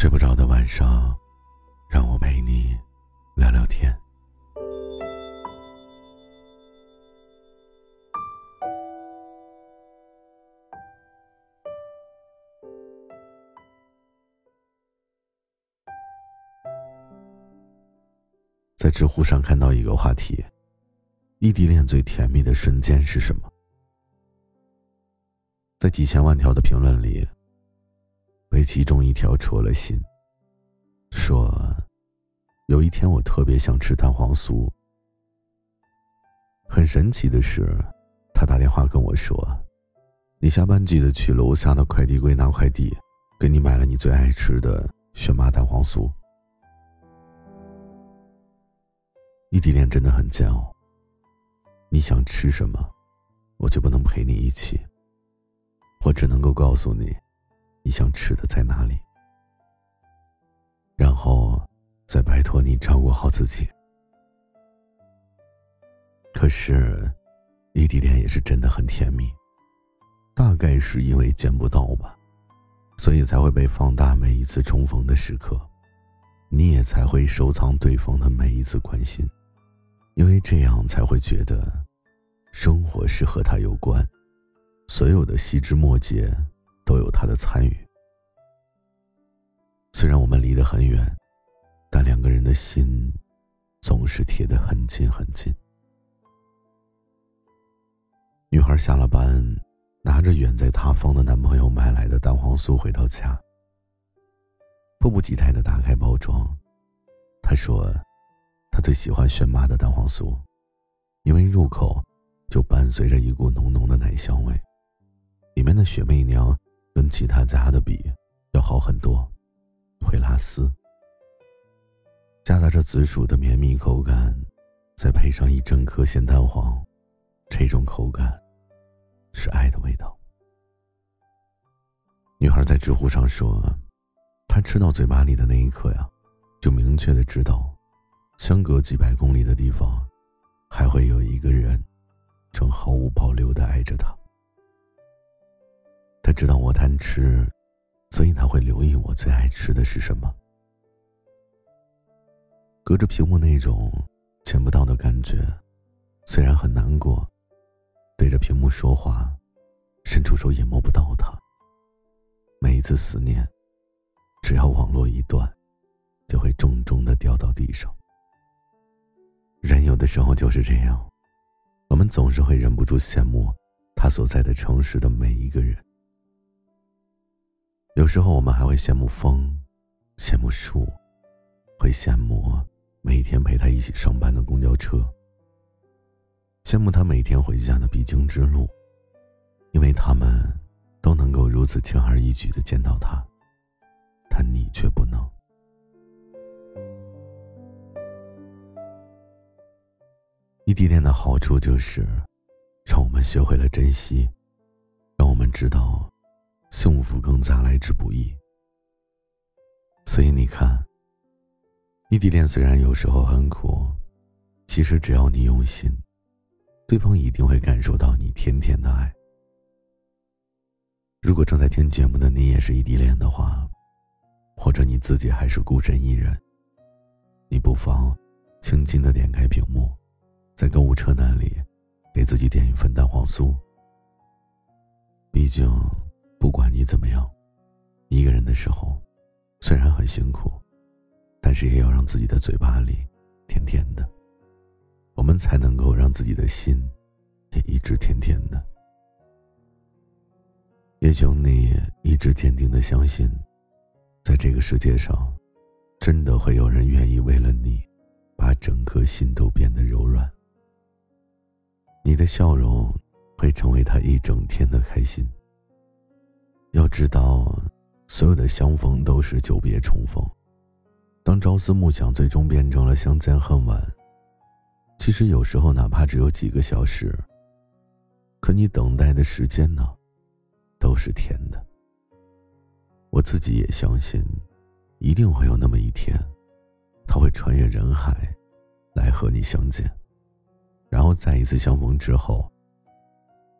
睡不着的晚上，让我陪你聊聊天。在知乎上看到一个话题：异地恋最甜蜜的瞬间是什么？在几千万条的评论里。被其中一条戳了心，说：“有一天我特别想吃蛋黄酥。很神奇的是，他打电话跟我说：‘你下班记得去楼下的快递柜拿快递，给你买了你最爱吃的选麻蛋黄酥。’异地恋真的很煎熬。你想吃什么，我就不能陪你一起，我只能够告诉你。”你想吃的在哪里？然后再拜托你照顾好自己。可是，异地恋也是真的很甜蜜，大概是因为见不到吧，所以才会被放大每一次重逢的时刻，你也才会收藏对方的每一次关心，因为这样才会觉得，生活是和他有关，所有的细枝末节。都有他的参与。虽然我们离得很远，但两个人的心总是贴得很近很近。女孩下了班，拿着远在他方的男朋友买来的蛋黄酥回到家，迫不及待的打开包装。她说：“她最喜欢轩妈的蛋黄酥，因为入口就伴随着一股浓浓的奶香味，里面的雪媚娘。”跟其他家的比，要好很多，会拉丝，夹杂着紫薯的绵密口感，再配上一整颗咸蛋黄，这种口感，是爱的味道。女孩在知乎上说，她吃到嘴巴里的那一刻呀，就明确的知道，相隔几百公里的地方，还会有一个人，正毫无保留的爱着她。他知道我贪吃，所以他会留意我最爱吃的是什么。隔着屏幕那种见不到的感觉，虽然很难过，对着屏幕说话，伸出手也摸不到他。每一次思念，只要网络一断，就会重重的掉到地上。人有的时候就是这样，我们总是会忍不住羡慕他所在的城市的每一个人。时候我们还会羡慕风，羡慕树，会羡慕每天陪他一起上班的公交车，羡慕他每天回家的必经之路，因为他们都能够如此轻而易举的见到他，但你却不能。异地恋的好处就是，让我们学会了珍惜，让我们知道。幸福更加来之不易，所以你看，异地恋虽然有时候很苦，其实只要你用心，对方一定会感受到你甜甜的爱。如果正在听节目的你也是异地恋的话，或者你自己还是孤身一人，你不妨轻轻的点开屏幕，在购物车那里给自己点一份蛋黄酥。毕竟。不管你怎么样，一个人的时候，虽然很辛苦，但是也要让自己的嘴巴里甜甜的，我们才能够让自己的心也一直甜甜的。也请你一直坚定的相信，在这个世界上，真的会有人愿意为了你，把整颗心都变得柔软。你的笑容会成为他一整天的开心。要知道，所有的相逢都是久别重逢。当朝思暮想最终变成了相见恨晚，其实有时候哪怕只有几个小时，可你等待的时间呢，都是甜的。我自己也相信，一定会有那么一天，他会穿越人海，来和你相见，然后再一次相逢之后，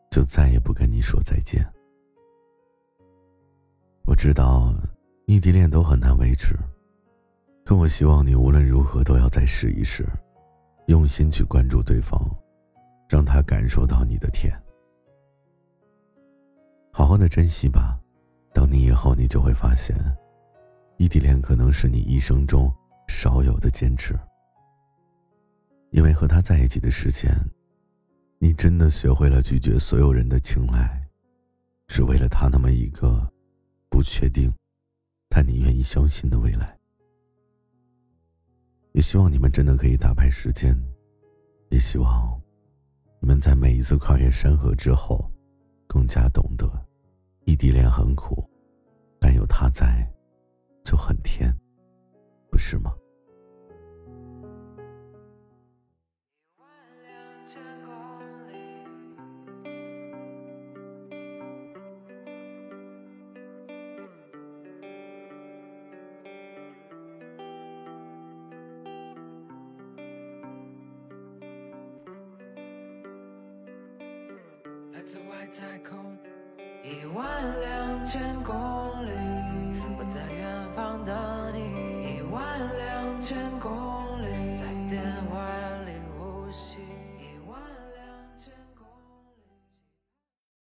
就再也不跟你说再见。我知道，异地恋都很难维持。可我希望你无论如何都要再试一试，用心去关注对方，让他感受到你的甜。好好的珍惜吧，等你以后，你就会发现，异地恋可能是你一生中少有的坚持。因为和他在一起的时间，你真的学会了拒绝所有人的青睐，只为了他那么一个不确定，但你愿意相信的未来。也希望你们真的可以打败时间，也希望你们在每一次跨越山河之后，更加懂得，异地恋很苦，但有他在，就很甜，不是吗？来自外太空一万两千公